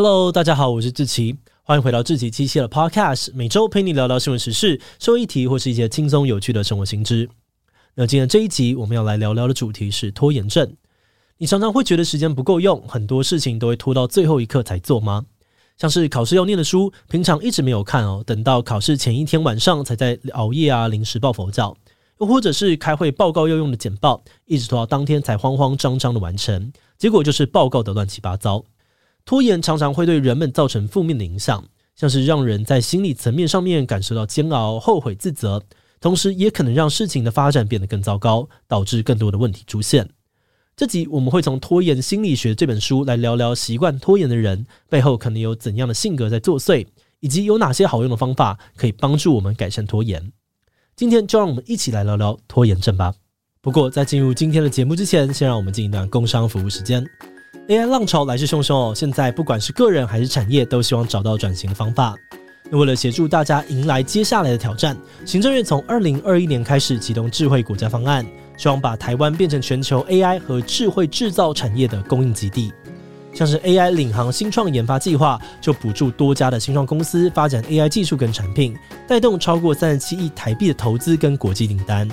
Hello，大家好，我是志奇，欢迎回到志奇机械的 Podcast，每周陪你聊聊新闻时事、社会议题或是一些轻松有趣的生活新知。那今天这一集我们要来聊聊的主题是拖延症。你常常会觉得时间不够用，很多事情都会拖到最后一刻才做吗？像是考试要念的书，平常一直没有看哦，等到考试前一天晚上才在熬夜啊，临时抱佛脚。又或者是开会报告要用的简报，一直拖到当天才慌慌张张的完成，结果就是报告的乱七八糟。拖延常常会对人们造成负面的影响，像是让人在心理层面上面感受到煎熬、后悔、自责，同时也可能让事情的发展变得更糟糕，导致更多的问题出现。这集我们会从《拖延心理学》这本书来聊聊习惯拖延的人背后可能有怎样的性格在作祟，以及有哪些好用的方法可以帮助我们改善拖延。今天就让我们一起来聊聊拖延症吧。不过在进入今天的节目之前，先让我们进一段工商服务时间。AI 浪潮来势汹汹哦，现在不管是个人还是产业，都希望找到转型的方法。那为了协助大家迎来接下来的挑战，行政院从二零二一年开始启动智慧国家方案，希望把台湾变成全球 AI 和智慧制造产业的供应基地。像是 AI 领航新创研发计划，就补助多家的新创公司发展 AI 技术跟产品，带动超过三十七亿台币的投资跟国际订单。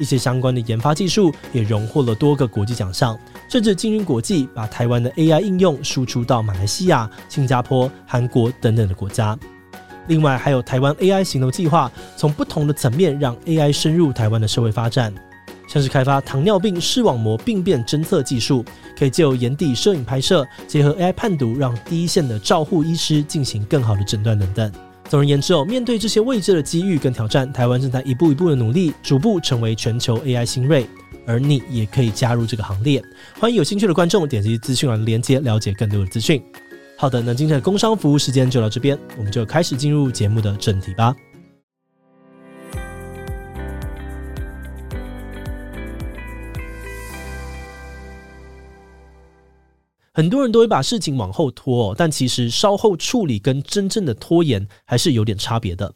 一些相关的研发技术也荣获了多个国际奖项，甚至进军国际，把台湾的 AI 应用输出到马来西亚、新加坡、韩国等等的国家。另外，还有台湾 AI 行动计划，从不同的层面让 AI 深入台湾的社会发展。像是开发糖尿病视网膜病变侦测技术，可以借由眼底摄影拍摄，结合 AI 判读，让第一线的照护医师进行更好的诊断等等。总而言之哦，面对这些未知的机遇跟挑战，台湾正在一步一步的努力，逐步成为全球 AI 新锐。而你也可以加入这个行列。欢迎有兴趣的观众点击资讯栏连接，了解更多的资讯。好的，那今天的工商服务时间就到这边，我们就开始进入节目的正题吧。很多人都会把事情往后拖，但其实稍后处理跟真正的拖延还是有点差别的。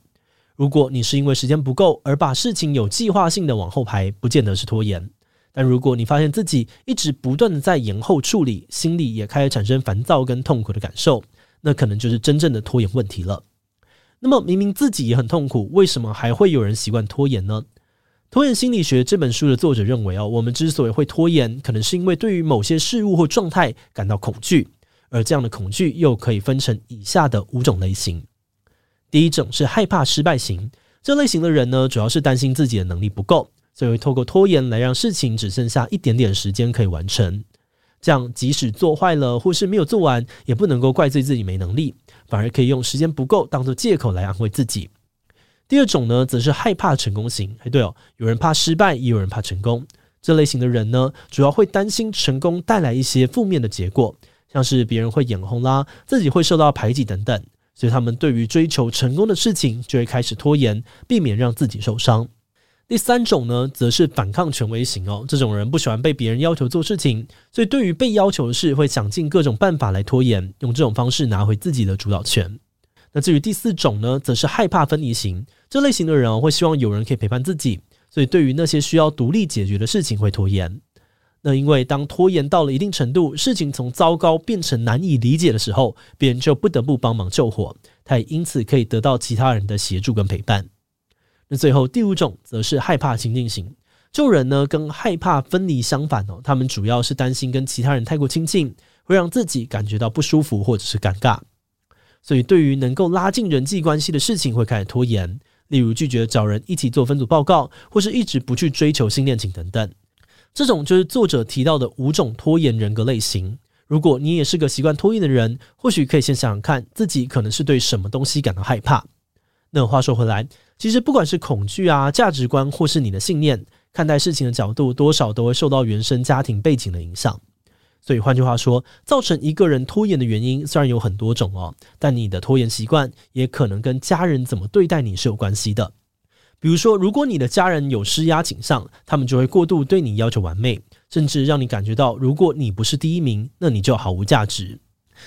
如果你是因为时间不够而把事情有计划性的往后排，不见得是拖延。但如果你发现自己一直不断的在延后处理，心里也开始产生烦躁跟痛苦的感受，那可能就是真正的拖延问题了。那么明明自己也很痛苦，为什么还会有人习惯拖延呢？拖延心理学这本书的作者认为，哦，我们之所以会拖延，可能是因为对于某些事物或状态感到恐惧，而这样的恐惧又可以分成以下的五种类型。第一种是害怕失败型，这类型的人呢，主要是担心自己的能力不够，所以会透过拖延来让事情只剩下一点点时间可以完成。这样即使做坏了或是没有做完，也不能够怪罪自己没能力，反而可以用时间不够当做借口来安慰自己。第二种呢，则是害怕成功型。哎，对哦，有人怕失败，也有人怕成功。这类型的人呢，主要会担心成功带来一些负面的结果，像是别人会眼红啦，自己会受到排挤等等。所以他们对于追求成功的事情，就会开始拖延，避免让自己受伤。第三种呢，则是反抗权威型哦。这种人不喜欢被别人要求做事情，所以对于被要求的事，会想尽各种办法来拖延，用这种方式拿回自己的主导权。那至于第四种呢，则是害怕分离型。这类型的人，会希望有人可以陪伴自己，所以对于那些需要独立解决的事情会拖延。那因为当拖延到了一定程度，事情从糟糕变成难以理解的时候，别人就不得不帮忙救火，他也因此可以得到其他人的协助跟陪伴。那最后第五种则是害怕亲近型。救人呢，跟害怕分离相反哦，他们主要是担心跟其他人太过亲近，会让自己感觉到不舒服或者是尴尬。所以，对于能够拉近人际关系的事情，会开始拖延，例如拒绝找人一起做分组报告，或是一直不去追求新恋情等等。这种就是作者提到的五种拖延人格类型。如果你也是个习惯拖延的人，或许可以先想想看，自己可能是对什么东西感到害怕。那话说回来，其实不管是恐惧啊、价值观，或是你的信念，看待事情的角度，多少都会受到原生家庭背景的影响。所以换句话说，造成一个人拖延的原因虽然有很多种哦，但你的拖延习惯也可能跟家人怎么对待你是有关系的。比如说，如果你的家人有施压倾向，他们就会过度对你要求完美，甚至让你感觉到，如果你不是第一名，那你就毫无价值。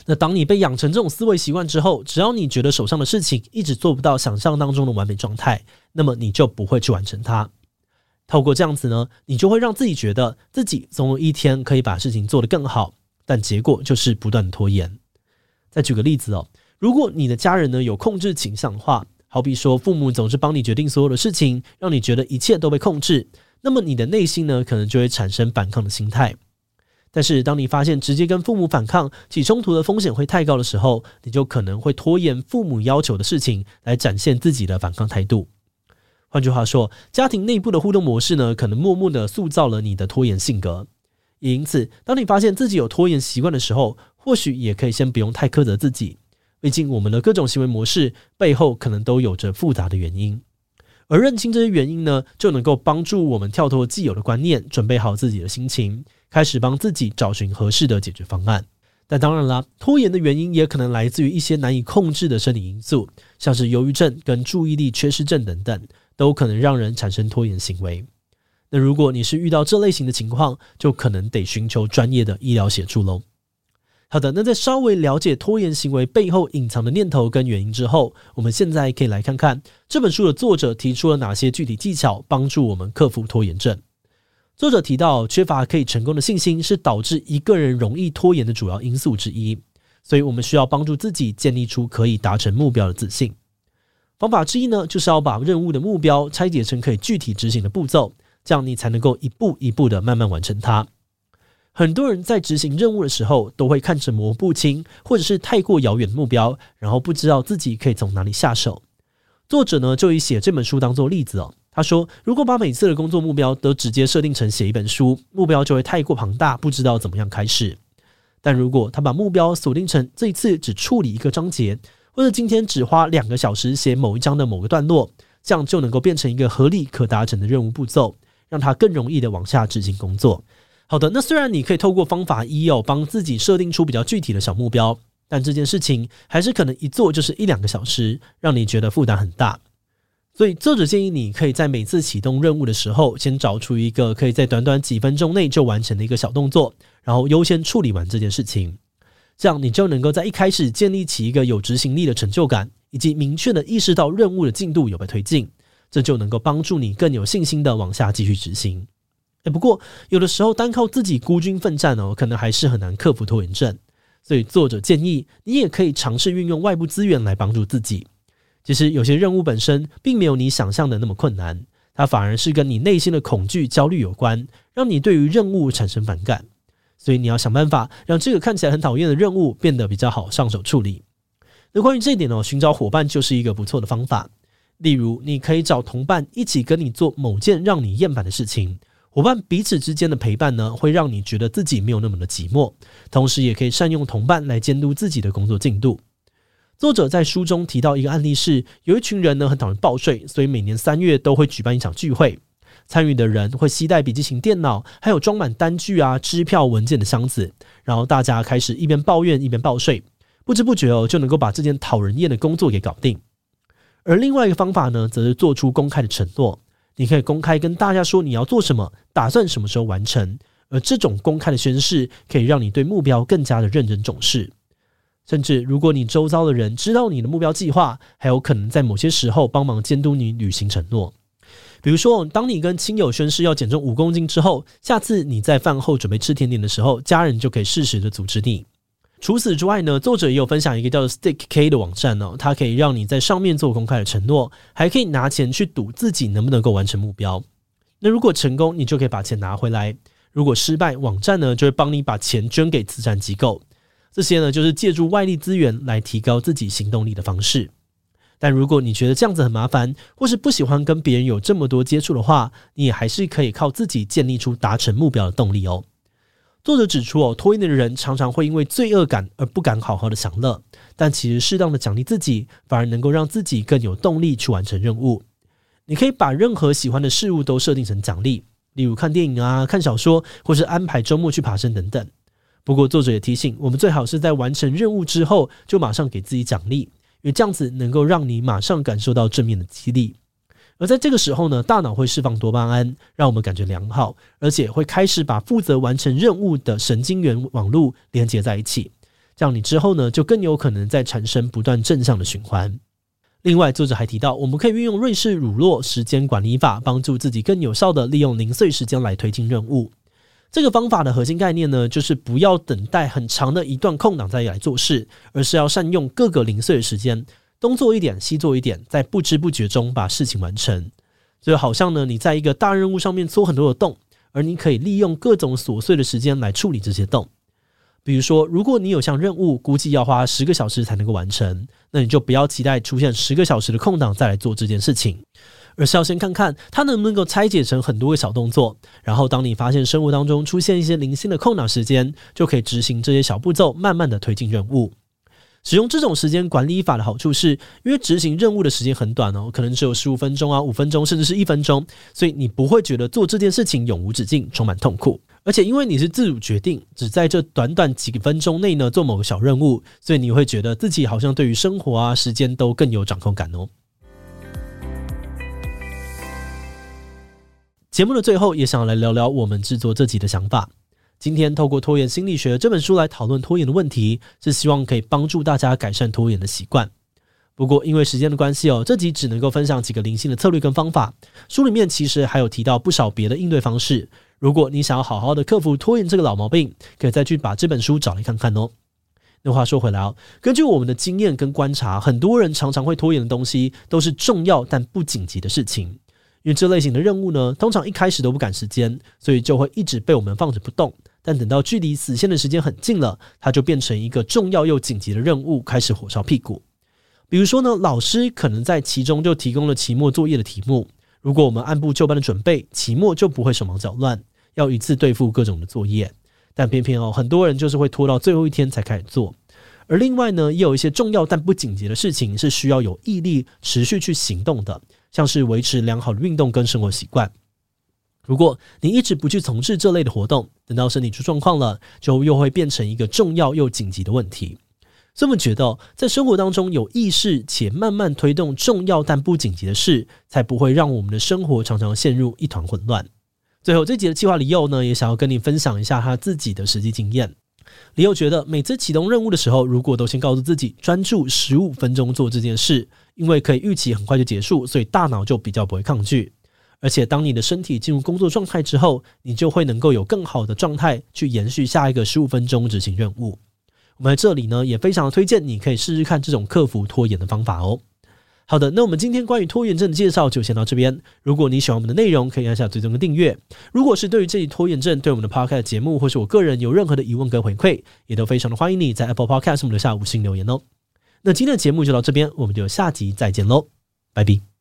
那当你被养成这种思维习惯之后，只要你觉得手上的事情一直做不到想象当中的完美状态，那么你就不会去完成它。透过这样子呢，你就会让自己觉得自己总有一天可以把事情做得更好，但结果就是不断拖延。再举个例子哦，如果你的家人呢有控制倾向的话，好比说父母总是帮你决定所有的事情，让你觉得一切都被控制，那么你的内心呢可能就会产生反抗的心态。但是当你发现直接跟父母反抗起冲突的风险会太高的时候，你就可能会拖延父母要求的事情来展现自己的反抗态度。换句话说，家庭内部的互动模式呢，可能默默的塑造了你的拖延性格。也因此，当你发现自己有拖延习惯的时候，或许也可以先不用太苛责自己。毕竟，我们的各种行为模式背后可能都有着复杂的原因，而认清这些原因呢，就能够帮助我们跳脱既有的观念，准备好自己的心情，开始帮自己找寻合适的解决方案。但当然啦，拖延的原因也可能来自于一些难以控制的生理因素，像是忧郁症跟注意力缺失症等等，都可能让人产生拖延行为。那如果你是遇到这类型的情况，就可能得寻求专业的医疗协助喽。好的，那在稍微了解拖延行为背后隐藏的念头跟原因之后，我们现在可以来看看这本书的作者提出了哪些具体技巧，帮助我们克服拖延症。作者提到，缺乏可以成功的信心是导致一个人容易拖延的主要因素之一，所以我们需要帮助自己建立出可以达成目标的自信。方法之一呢，就是要把任务的目标拆解成可以具体执行的步骤。这样你才能够一步一步的慢慢完成它。很多人在执行任务的时候，都会看着模糊不清，或者是太过遥远的目标，然后不知道自己可以从哪里下手。作者呢，就以写这本书当做例子哦。他说，如果把每次的工作目标都直接设定成写一本书，目标就会太过庞大，不知道怎么样开始。但如果他把目标锁定成这一次只处理一个章节，或者今天只花两个小时写某一章的某个段落，这样就能够变成一个合理可达成的任务步骤。让他更容易的往下执行工作。好的，那虽然你可以透过方法一哦，帮自己设定出比较具体的小目标，但这件事情还是可能一做就是一两个小时，让你觉得负担很大。所以作者建议你可以在每次启动任务的时候，先找出一个可以在短短几分钟内就完成的一个小动作，然后优先处理完这件事情。这样你就能够在一开始建立起一个有执行力的成就感，以及明确的意识到任务的进度有被推进。这就能够帮助你更有信心的往下继续执行。诶，不过有的时候单靠自己孤军奋战哦，可能还是很难克服拖延症。所以作者建议你也可以尝试运用外部资源来帮助自己。其实有些任务本身并没有你想象的那么困难，它反而是跟你内心的恐惧、焦虑有关，让你对于任务产生反感。所以你要想办法让这个看起来很讨厌的任务变得比较好上手处理。那关于这一点呢，寻找伙伴就是一个不错的方法。例如，你可以找同伴一起跟你做某件让你厌烦的事情。伙伴彼此之间的陪伴呢，会让你觉得自己没有那么的寂寞。同时，也可以善用同伴来监督自己的工作进度。作者在书中提到一个案例是，有一群人呢很讨厌报税，所以每年三月都会举办一场聚会。参与的人会携带笔记型电脑，还有装满单据啊、支票、文件的箱子，然后大家开始一边抱怨一边报税，不知不觉哦就能够把这件讨人厌的工作给搞定。而另外一个方法呢，则是做出公开的承诺。你可以公开跟大家说你要做什么，打算什么时候完成。而这种公开的宣誓，可以让你对目标更加的认真重视。甚至如果你周遭的人知道你的目标计划，还有可能在某些时候帮忙监督你履行承诺。比如说，当你跟亲友宣誓要减重五公斤之后，下次你在饭后准备吃甜点的时候，家人就可以适时的阻止你。除此之外呢，作者也有分享一个叫做 Stick K 的网站哦，它可以让你在上面做公开的承诺，还可以拿钱去赌自己能不能够完成目标。那如果成功，你就可以把钱拿回来；如果失败，网站呢就会帮你把钱捐给慈善机构。这些呢就是借助外力资源来提高自己行动力的方式。但如果你觉得这样子很麻烦，或是不喜欢跟别人有这么多接触的话，你也还是可以靠自己建立出达成目标的动力哦。作者指出，哦，拖延的人常常会因为罪恶感而不敢好好的享乐，但其实适当的奖励自己，反而能够让自己更有动力去完成任务。你可以把任何喜欢的事物都设定成奖励，例如看电影啊、看小说，或是安排周末去爬山等等。不过，作者也提醒我们，最好是在完成任务之后就马上给自己奖励，因为这样子能够让你马上感受到正面的激励。而在这个时候呢，大脑会释放多巴胺，让我们感觉良好，而且会开始把负责完成任务的神经元网络连接在一起，这样你之后呢，就更有可能在产生不断正向的循环。另外，作者还提到，我们可以运用瑞士乳酪时间管理法，帮助自己更有效地利用零碎时间来推进任务。这个方法的核心概念呢，就是不要等待很长的一段空档再来做事，而是要善用各个零碎的时间，东做一点，西做一点，在不知不觉中把事情完成。就好像呢，你在一个大任务上面戳很多的洞，而你可以利用各种琐碎的时间来处理这些洞。比如说，如果你有项任务，估计要花十个小时才能够完成，那你就不要期待出现十个小时的空档再来做这件事情。而是要先看看它能不能够拆解成很多个小动作，然后当你发现生活当中出现一些零星的空档时间，就可以执行这些小步骤，慢慢的推进任务。使用这种时间管理法的好处是，因为执行任务的时间很短哦，可能只有十五分钟啊、五分钟，甚至是一分钟，所以你不会觉得做这件事情永无止境，充满痛苦。而且因为你是自主决定，只在这短短几分钟内呢做某个小任务，所以你会觉得自己好像对于生活啊、时间都更有掌控感哦。节目的最后，也想来聊聊我们制作这集的想法。今天透过《拖延心理学》这本书来讨论拖延的问题，是希望可以帮助大家改善拖延的习惯。不过因为时间的关系哦，这集只能够分享几个零星的策略跟方法。书里面其实还有提到不少别的应对方式。如果你想要好好的克服拖延这个老毛病，可以再去把这本书找来看看哦。那话说回来哦，根据我们的经验跟观察，很多人常常会拖延的东西，都是重要但不紧急的事情。因为这类型的任务呢，通常一开始都不赶时间，所以就会一直被我们放着不动。但等到距离死线的时间很近了，它就变成一个重要又紧急的任务，开始火烧屁股。比如说呢，老师可能在其中就提供了期末作业的题目，如果我们按部就班的准备，期末就不会手忙脚乱，要一次对付各种的作业。但偏偏哦，很多人就是会拖到最后一天才开始做。而另外呢，也有一些重要但不紧急的事情，是需要有毅力持续去行动的。像是维持良好的运动跟生活习惯，如果你一直不去从事这类的活动，等到身体出状况了，就又会变成一个重要又紧急的问题。这么觉得，在生活当中有意识且慢慢推动重要但不紧急的事，才不会让我们的生活常常陷入一团混乱。最后，这集的计划里又呢，也想要跟你分享一下他自己的实际经验。李友觉得，每次启动任务的时候，如果都先告诉自己专注十五分钟做这件事，因为可以预期很快就结束，所以大脑就比较不会抗拒。而且，当你的身体进入工作状态之后，你就会能够有更好的状态去延续下一个十五分钟执行任务。我们在这里呢，也非常的推荐你可以试试看这种克服拖延的方法哦。好的，那我们今天关于拖延症的介绍就先到这边。如果你喜欢我们的内容，可以按下追踪跟订阅。如果是对于这一拖延症，对我们的 Podcast 节目或是我个人有任何的疑问跟回馈，也都非常的欢迎你在 Apple Podcast 上留下五星留言哦。那今天的节目就到这边，我们就下集再见喽，拜拜。